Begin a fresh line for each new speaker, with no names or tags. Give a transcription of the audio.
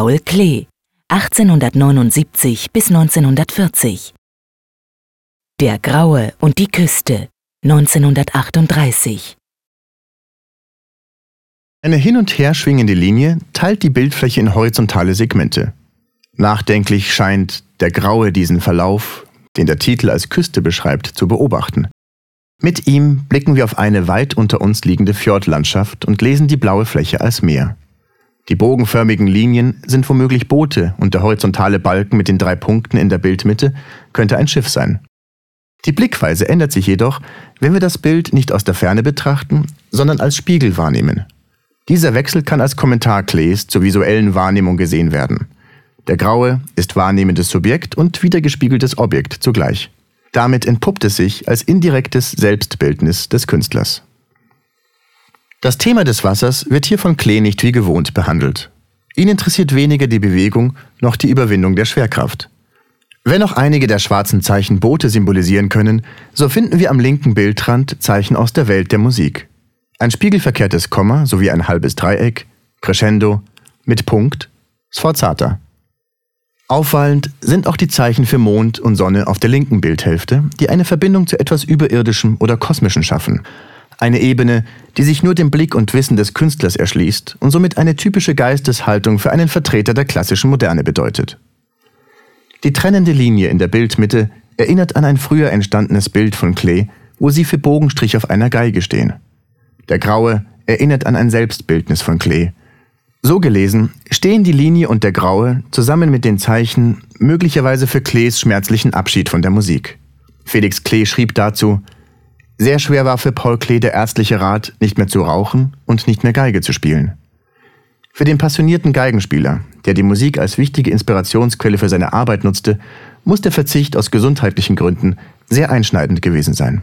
Paul Klee, 1879 bis 1940. Der Graue und die Küste, 1938.
Eine hin und her schwingende Linie teilt die Bildfläche in horizontale Segmente. Nachdenklich scheint der Graue diesen Verlauf, den der Titel als Küste beschreibt, zu beobachten. Mit ihm blicken wir auf eine weit unter uns liegende Fjordlandschaft und lesen die blaue Fläche als Meer. Die bogenförmigen Linien sind womöglich Boote und der horizontale Balken mit den drei Punkten in der Bildmitte könnte ein Schiff sein. Die Blickweise ändert sich jedoch, wenn wir das Bild nicht aus der Ferne betrachten, sondern als Spiegel wahrnehmen. Dieser Wechsel kann als Kommentar Klees zur visuellen Wahrnehmung gesehen werden. Der Graue ist wahrnehmendes Subjekt und wiedergespiegeltes Objekt zugleich. Damit entpuppt es sich als indirektes Selbstbildnis des Künstlers. Das Thema des Wassers wird hier von Klee nicht wie gewohnt behandelt. Ihn interessiert weniger die Bewegung noch die Überwindung der Schwerkraft. Wenn auch einige der schwarzen Zeichen Boote symbolisieren können, so finden wir am linken Bildrand Zeichen aus der Welt der Musik. Ein spiegelverkehrtes Komma sowie ein halbes Dreieck, Crescendo, mit Punkt, Sforzata. Auffallend sind auch die Zeichen für Mond und Sonne auf der linken Bildhälfte, die eine Verbindung zu etwas Überirdischem oder Kosmischem schaffen. Eine Ebene, die sich nur dem Blick und Wissen des Künstlers erschließt und somit eine typische Geisteshaltung für einen Vertreter der klassischen Moderne bedeutet. Die trennende Linie in der Bildmitte erinnert an ein früher entstandenes Bild von Klee, wo sie für Bogenstrich auf einer Geige stehen. Der Graue erinnert an ein Selbstbildnis von Klee. So gelesen stehen die Linie und der Graue zusammen mit den Zeichen möglicherweise für Klees schmerzlichen Abschied von der Musik. Felix Klee schrieb dazu, sehr schwer war für Paul Klee der ärztliche Rat, nicht mehr zu rauchen und nicht mehr Geige zu spielen. Für den passionierten Geigenspieler, der die Musik als wichtige Inspirationsquelle für seine Arbeit nutzte, muss der Verzicht aus gesundheitlichen Gründen sehr einschneidend gewesen sein.